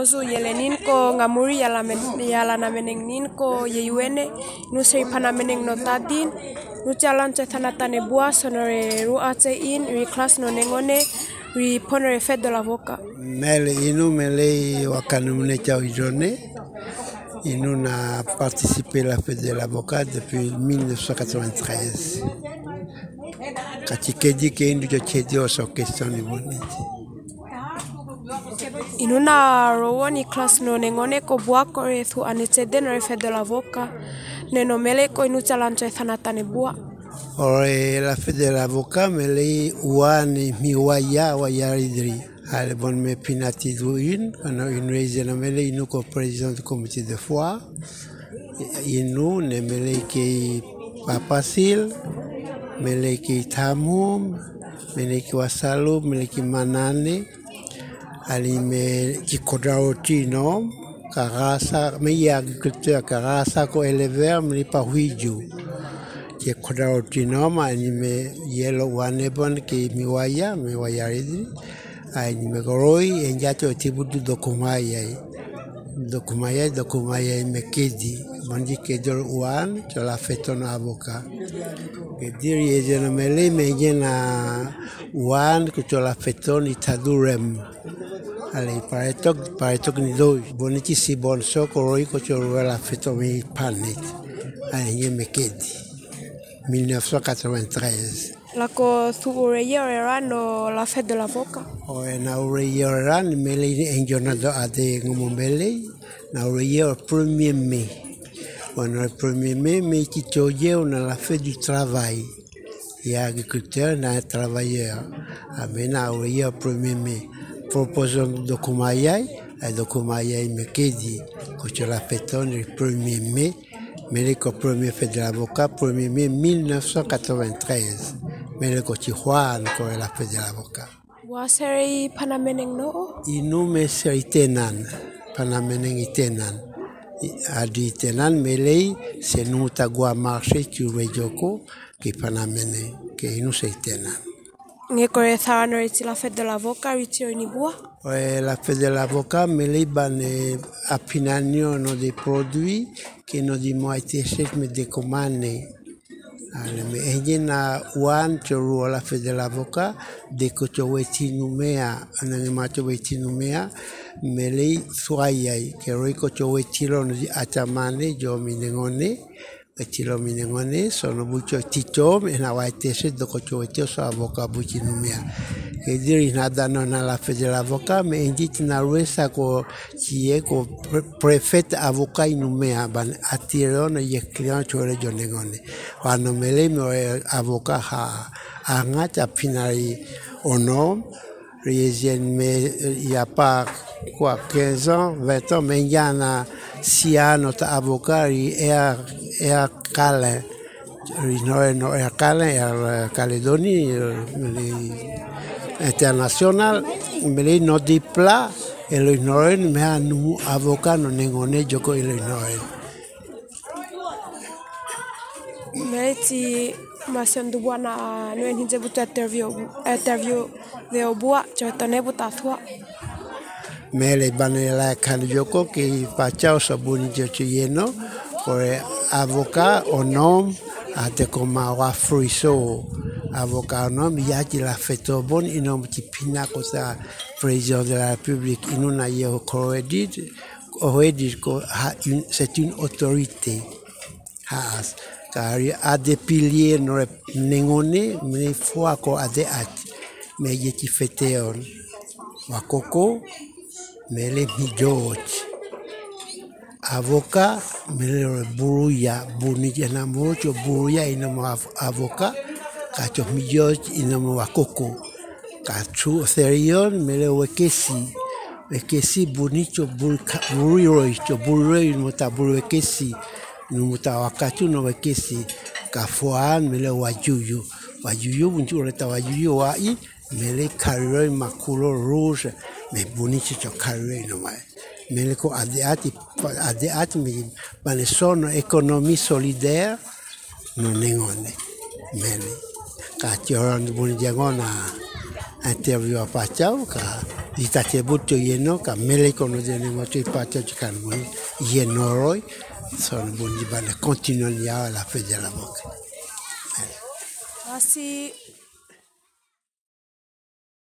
Ozu yelenin ko ngamuri yala men, yala na meneng nin ko yeyuene nu seri pana meneng no tadin nu jalan che thana tane bua sonore ru ace in ri class no nengone ri ponore fête de l'avocat. Mele inu mele wakanu mene chao ijone. Inu n'a participé à la fête de l'avocat depuis 1993. Katikedi ke indu jo chedi oso question ni boniti. Inuna rowoni class no nengone ko bua ko thu anete den re fe de voka neno mele ko inu chalanche thanata ne bua. Ore la fe de la voka mele uani mi waya waya ridri Ale bon me pinati duin, ano inu eze mele inu ko president du de foi. Inu ne mele ke papasil, mele ke tamum, mele ke wasalu, mele ke manane alime kikodao tino karasa mei agriculteur karasa ko elever mli pa huiju. Ke kodao tino ma anime yelo mi ke mi waya ridi anime goroi enjato tibudu ai Dokumaye, dokumaye mekedi, mandi kedol wan, chola feton avoka. Kediri yejena mele mejena wan, kuchola feton itadurem. Ale paretok, paretok ni doi. Boniti si bonso koroi kuchola la feton mi panet. Ale nye mekedi. 1993. La ko thu ureye ora no la fête de l'avocat. O e na ure ora ni mele ni enjonado ade ngomombele. Na ure o premier mai. Bueno, le premier mai, mais qui on a la fête du travail. A agriculteur, il y a un travailleur. Amena ure o premier mai. Proposons de Kumayai, et de Kumayai me kedi, que la fêton le premier mai. Mais le premier fête de l'avocat, 1er mai 1993. Mais le côté Juan, ko la fête de l'avocat. Wa seri pana meneng no. Inu me se itenan, panameneng itenan. Adi itenan melei se nuta gua marche tu rejoko ki panamene ke inu se itenan. Nge kore thano riti la fête de l'avocat riti ni bua? Ouais, la fête de l'avocat melei bane apinanio no de produits que no di mo été chef me de comane. Ale me eje na wan cho ruola federavoka de ko cho wetinu mea anane ma cho wetinu mea mele suayai ke roi ko cho wetilo atamane jo minengone wetilo minengone sono bucho tichom ena waitese do ko cho wetio sa boka buchi numea. Ke diri nada no na la fête de l'avocat me engit na ruesa ko chie ko prefet avocat inumea ban atiro no ye client chore jonengone wano mele me avocat ha mais il n'y a pas quoi, 15 ans, 20 ans, mais il y a 6 ans, notre avocat, il est, à. Est à à Calédonie, international, mais de plat, et le Noël, mais un avocat, non est joko il est Noël. Meti masion du bua na nuen hinje butu interview interview veo bua chotone buta thua. Mele bane la kan joko ki pachao sabuni jochi yeno, kore avocat o nom a te koma wa fruiso avocat o nom yaki la feto bon inom ti pina ko sa président de la République. Inuna ye ko edit o edit ko c'est une autorité. Has car a des piliers no nengone me fois ko ade at. Me ye ti fete on. Wakoko me le mijot avocat mirero buruya bunija na mucho buruya ina mo avocat kacho millo ina mo akoko kachu serion mere wekesi wekesi bunicho buriro icho buriro mo ta burwekesi no mo ta wakachu no wekesi. Kafuan mere wayuyu wayuyu bunchu reta wayuyu wai mele kariro makulo rouge me bonichi cho kariro no mai mele ko adeati adeati me bane sono économie solidaire no nengone mele. Ka choron bunjangona interview apa chau ka di tate buto yeno ka mele kono dene moto i pata ci kan mo yeno roy son bon di bana continue ya la